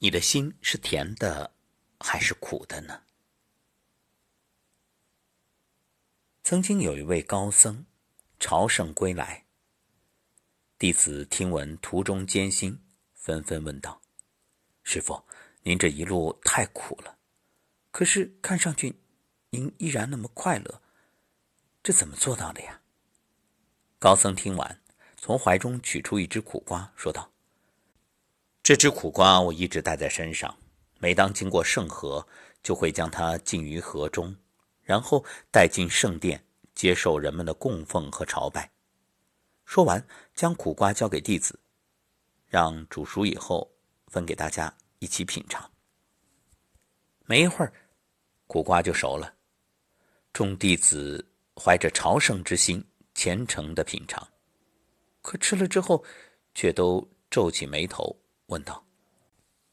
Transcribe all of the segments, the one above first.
你的心是甜的还是苦的呢？曾经有一位高僧朝圣归来，弟子听闻途中艰辛，纷纷问道：“师傅，您这一路太苦了，可是看上去您依然那么快乐，这怎么做到的呀？”高僧听完，从怀中取出一只苦瓜，说道：“这只苦瓜我一直带在身上，每当经过圣河，就会将它浸于河中。”然后带进圣殿，接受人们的供奉和朝拜。说完，将苦瓜交给弟子，让煮熟以后分给大家一起品尝。没一会儿，苦瓜就熟了。众弟子怀着朝圣之心，虔诚的品尝。可吃了之后，却都皱起眉头，问道：“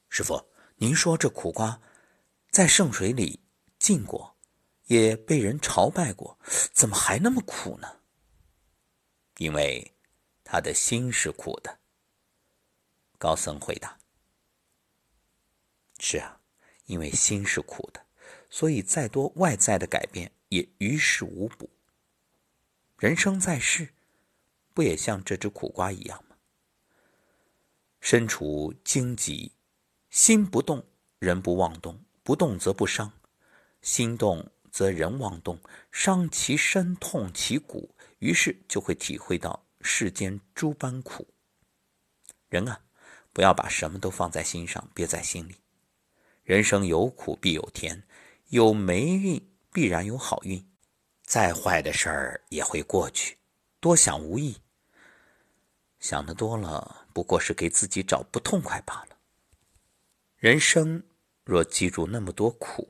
师傅，您说这苦瓜在圣水里浸过？”也被人朝拜过，怎么还那么苦呢？因为他的心是苦的。高僧回答：“是啊，因为心是苦的，所以再多外在的改变也于事无补。人生在世，不也像这只苦瓜一样？身处荆棘，心不动，人不妄动，不动则不伤，心动。”则人妄动，伤其身，痛其骨，于是就会体会到世间诸般苦。人啊，不要把什么都放在心上，憋在心里。人生有苦必有甜，有霉运必然有好运。再坏的事儿也会过去，多想无益。想的多了，不过是给自己找不痛快罢了。人生若记住那么多苦，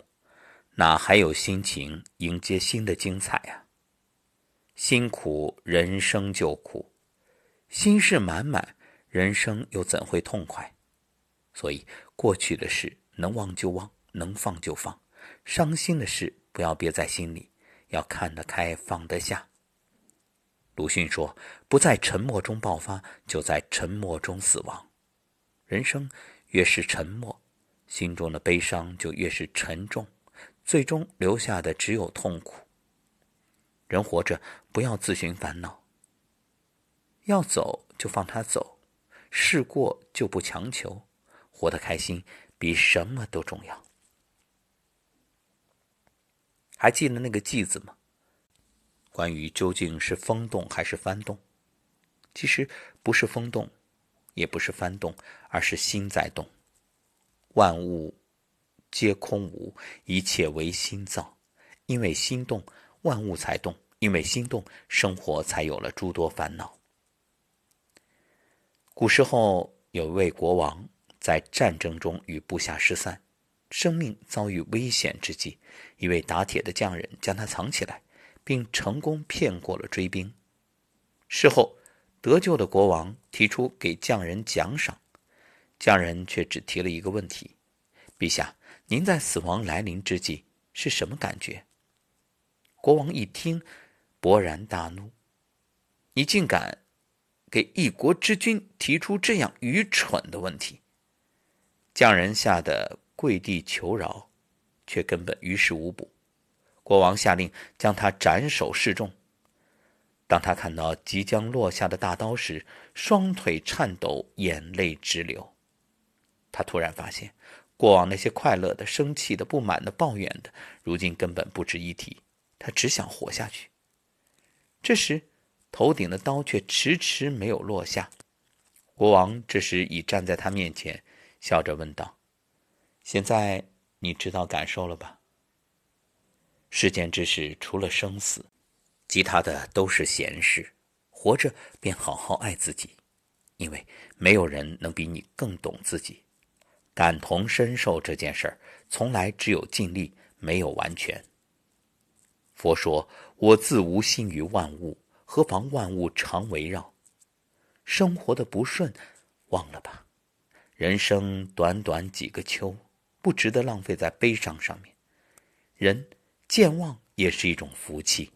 哪还有心情迎接新的精彩啊？辛苦人生就苦，心事满满，人生又怎会痛快？所以过去的事能忘就忘，能放就放，伤心的事不要憋在心里，要看得开，放得下。鲁迅说：“不在沉默中爆发，就在沉默中死亡。”人生越是沉默，心中的悲伤就越是沉重。最终留下的只有痛苦。人活着不要自寻烦恼，要走就放他走，事过就不强求，活得开心比什么都重要。还记得那个“记”字吗？关于究竟是风动还是幡动，其实不是风动，也不是幡动，而是心在动，万物。皆空无，一切唯心造。因为心动，万物才动；因为心动，生活才有了诸多烦恼。古时候有一位国王在战争中与部下失散，生命遭遇危险之际，一位打铁的匠人将他藏起来，并成功骗过了追兵。事后得救的国王提出给匠人奖赏，匠人却只提了一个问题：“陛下。”您在死亡来临之际是什么感觉？国王一听，勃然大怒：“你竟敢给一国之君提出这样愚蠢的问题！”匠人吓得跪地求饶，却根本于事无补。国王下令将他斩首示众。当他看到即将落下的大刀时，双腿颤抖，眼泪直流。他突然发现。过往那些快乐的、生气的、不满的、抱怨的，如今根本不值一提。他只想活下去。这时，头顶的刀却迟迟没有落下。国王这时已站在他面前，笑着问道：“现在你知道感受了吧？世间之事，除了生死，其他的都是闲事。活着便好好爱自己，因为没有人能比你更懂自己。”感同身受这件事儿，从来只有尽力，没有完全。佛说：“我自无心于万物，何妨万物常围绕？”生活的不顺，忘了吧。人生短短几个秋，不值得浪费在悲伤上面。人健忘也是一种福气。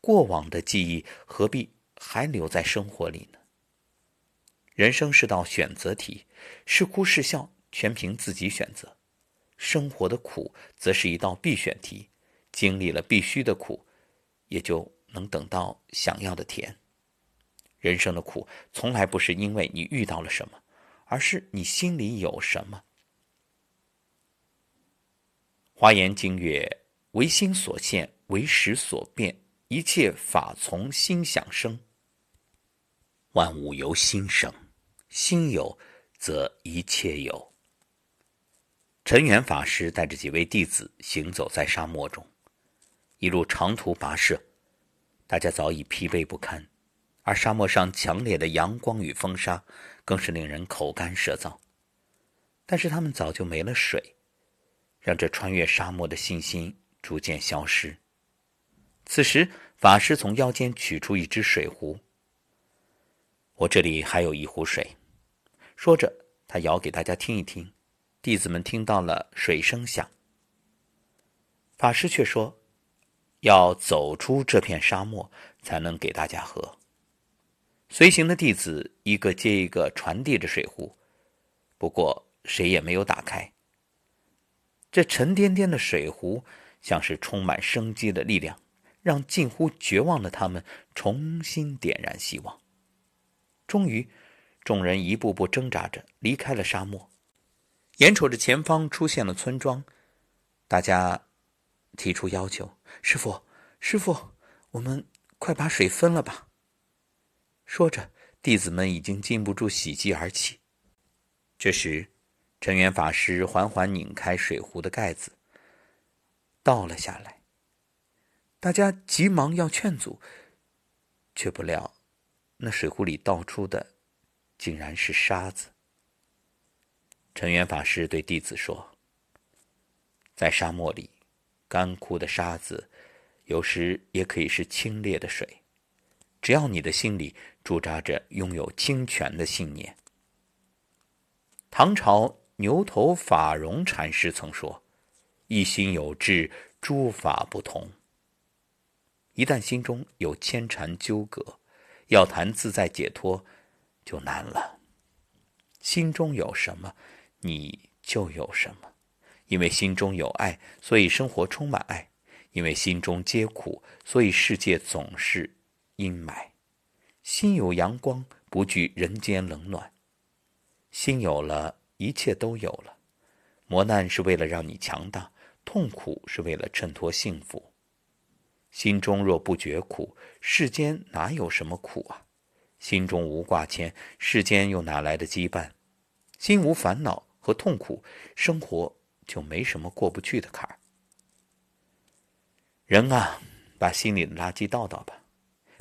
过往的记忆何必还留在生活里呢？人生是道选择题，是哭是笑。全凭自己选择。生活的苦则是一道必选题，经历了必须的苦，也就能等到想要的甜。人生的苦从来不是因为你遇到了什么，而是你心里有什么。华严经曰：“唯心所现，唯识所变，一切法从心想生。万物由心生，心有则一切有。”陈元法师带着几位弟子行走在沙漠中，一路长途跋涉，大家早已疲惫不堪，而沙漠上强烈的阳光与风沙更是令人口干舌燥。但是他们早就没了水。让这穿越沙漠的信心逐渐消失。此时，法师从腰间取出一只水壶。我这里还有一壶水。说着，他摇给大家听一听。弟子们听到了水声响。法师却说：“要走出这片沙漠，才能给大家喝。”随行的弟子一个接一个传递着水壶，不过谁也没有打开。这沉甸甸的水壶，像是充满生机的力量，让近乎绝望的他们重新点燃希望。终于，众人一步步挣扎着离开了沙漠，眼瞅着前方出现了村庄，大家提出要求：“师傅，师傅，我们快把水分了吧！”说着，弟子们已经禁不住喜极而泣。这时，陈元法师缓缓拧开水壶的盖子，倒了下来。大家急忙要劝阻，却不料那水壶里倒出的竟然是沙子。陈元法师对弟子说：“在沙漠里，干枯的沙子有时也可以是清冽的水，只要你的心里驻扎着拥有清泉的信念。”唐朝。牛头法融禅师曾说：“一心有志，诸法不同。”一旦心中有牵缠纠葛，要谈自在解脱就难了。心中有什么，你就有什么。因为心中有爱，所以生活充满爱；因为心中皆苦，所以世界总是阴霾。心有阳光，不惧人间冷暖。心有了。一切都有了，磨难是为了让你强大，痛苦是为了衬托幸福。心中若不觉苦，世间哪有什么苦啊？心中无挂牵，世间又哪来的羁绊？心无烦恼和痛苦，生活就没什么过不去的坎儿。人啊，把心里的垃圾倒倒吧，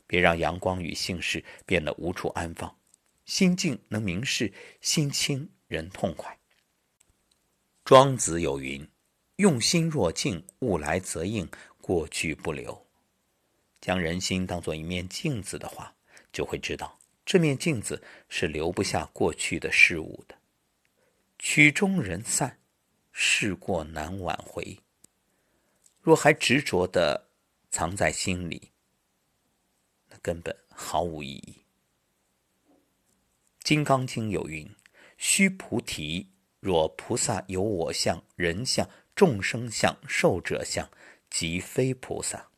别让阳光与姓氏变得无处安放。心静能明事，心清。人痛快。庄子有云：“用心若镜，物来则应，过去不留。”将人心当做一面镜子的话，就会知道这面镜子是留不下过去的事物的。曲终人散，事过难挽回。若还执着的藏在心里，那根本毫无意义。《金刚经》有云。须菩提，若菩萨有我相、人相、众生相、寿者相，即非菩萨。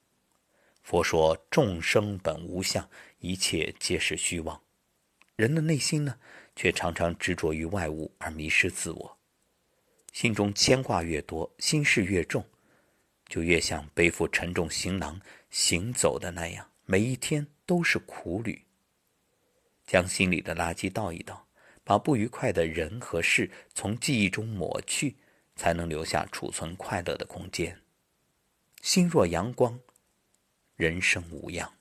佛说众生本无相，一切皆是虚妄。人的内心呢，却常常执着于外物而迷失自我。心中牵挂越多，心事越重，就越像背负沉重行囊行走的那样，每一天都是苦旅。将心里的垃圾倒一倒。把不愉快的人和事从记忆中抹去，才能留下储存快乐的空间。心若阳光，人生无恙。